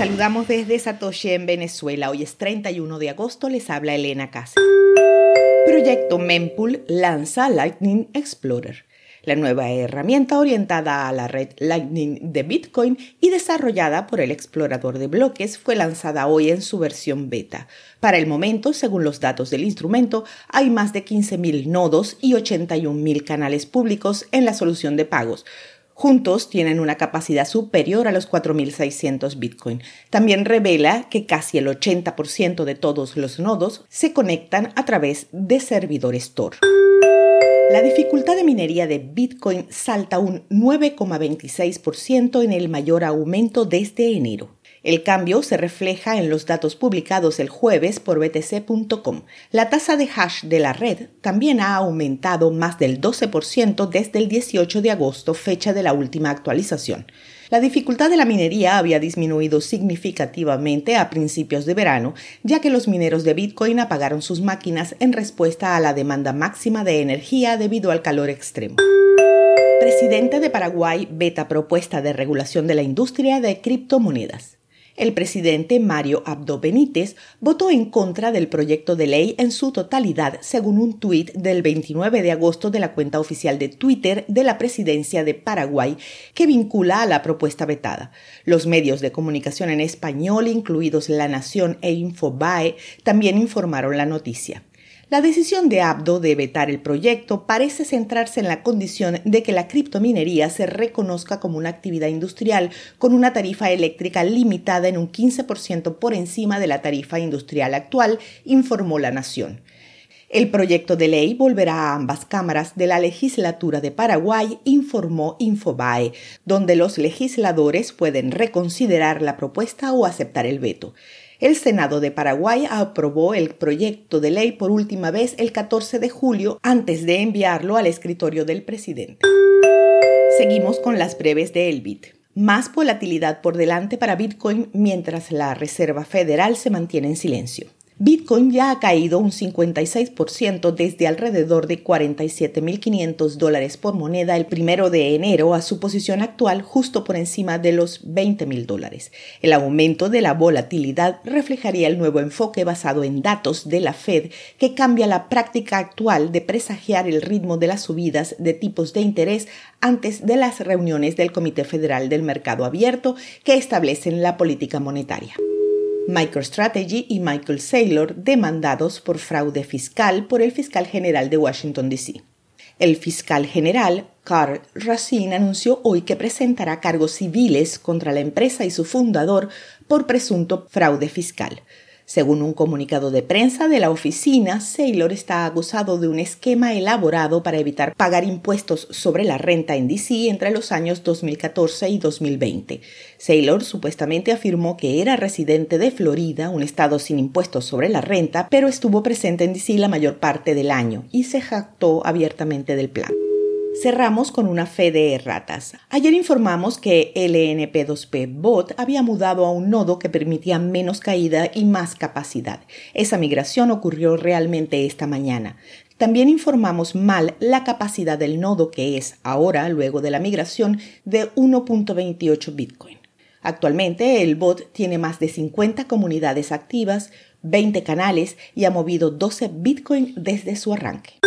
saludamos desde Satoshi en Venezuela. Hoy es 31 de agosto, les habla Elena Casa. Proyecto Mempool lanza Lightning Explorer, la nueva herramienta orientada a la red Lightning de Bitcoin y desarrollada por el explorador de bloques fue lanzada hoy en su versión beta. Para el momento, según los datos del instrumento, hay más de 15.000 nodos y 81.000 canales públicos en la solución de pagos, Juntos tienen una capacidad superior a los 4.600 Bitcoin. También revela que casi el 80% de todos los nodos se conectan a través de servidores Tor. La dificultad de minería de Bitcoin salta un 9,26% en el mayor aumento desde enero. El cambio se refleja en los datos publicados el jueves por btc.com. La tasa de hash de la red también ha aumentado más del 12% desde el 18 de agosto, fecha de la última actualización. La dificultad de la minería había disminuido significativamente a principios de verano, ya que los mineros de Bitcoin apagaron sus máquinas en respuesta a la demanda máxima de energía debido al calor extremo. Presidente de Paraguay beta propuesta de regulación de la industria de criptomonedas. El presidente Mario Abdo Benítez votó en contra del proyecto de ley en su totalidad, según un tuit del 29 de agosto de la cuenta oficial de Twitter de la presidencia de Paraguay, que vincula a la propuesta vetada. Los medios de comunicación en español, incluidos La Nación e Infobae, también informaron la noticia. La decisión de Abdo de vetar el proyecto parece centrarse en la condición de que la criptominería se reconozca como una actividad industrial con una tarifa eléctrica limitada en un 15% por encima de la tarifa industrial actual, informó la Nación. El proyecto de ley volverá a ambas cámaras de la legislatura de Paraguay, informó Infobae, donde los legisladores pueden reconsiderar la propuesta o aceptar el veto. El Senado de Paraguay aprobó el proyecto de ley por última vez el 14 de julio antes de enviarlo al escritorio del presidente. Seguimos con las breves de Elbit. Más volatilidad por delante para Bitcoin mientras la Reserva Federal se mantiene en silencio. Bitcoin ya ha caído un 56% desde alrededor de 47.500 dólares por moneda el primero de enero a su posición actual justo por encima de los 20.000 dólares. El aumento de la volatilidad reflejaría el nuevo enfoque basado en datos de la Fed que cambia la práctica actual de presagiar el ritmo de las subidas de tipos de interés antes de las reuniones del Comité Federal del Mercado Abierto que establecen la política monetaria. MicroStrategy y Michael Saylor demandados por fraude fiscal por el fiscal general de Washington, D.C. El fiscal general, Carl Racine, anunció hoy que presentará cargos civiles contra la empresa y su fundador por presunto fraude fiscal. Según un comunicado de prensa de la oficina, Saylor está acusado de un esquema elaborado para evitar pagar impuestos sobre la renta en DC entre los años 2014 y 2020. Saylor supuestamente afirmó que era residente de Florida, un estado sin impuestos sobre la renta, pero estuvo presente en DC la mayor parte del año y se jactó abiertamente del plan. Cerramos con una fe de erratas. Ayer informamos que LNP2P Bot había mudado a un nodo que permitía menos caída y más capacidad. Esa migración ocurrió realmente esta mañana. También informamos mal la capacidad del nodo que es ahora, luego de la migración, de 1.28 Bitcoin. Actualmente el bot tiene más de 50 comunidades activas, 20 canales y ha movido 12 Bitcoin desde su arranque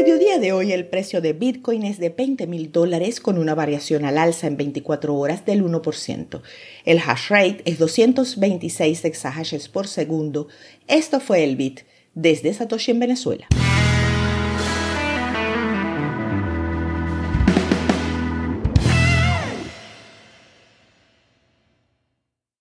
mediodía de hoy el precio de Bitcoin es de 20 mil dólares con una variación al alza en 24 horas del 1%. El hash rate es 226 exahashes por segundo. Esto fue el Bit desde Satoshi en Venezuela.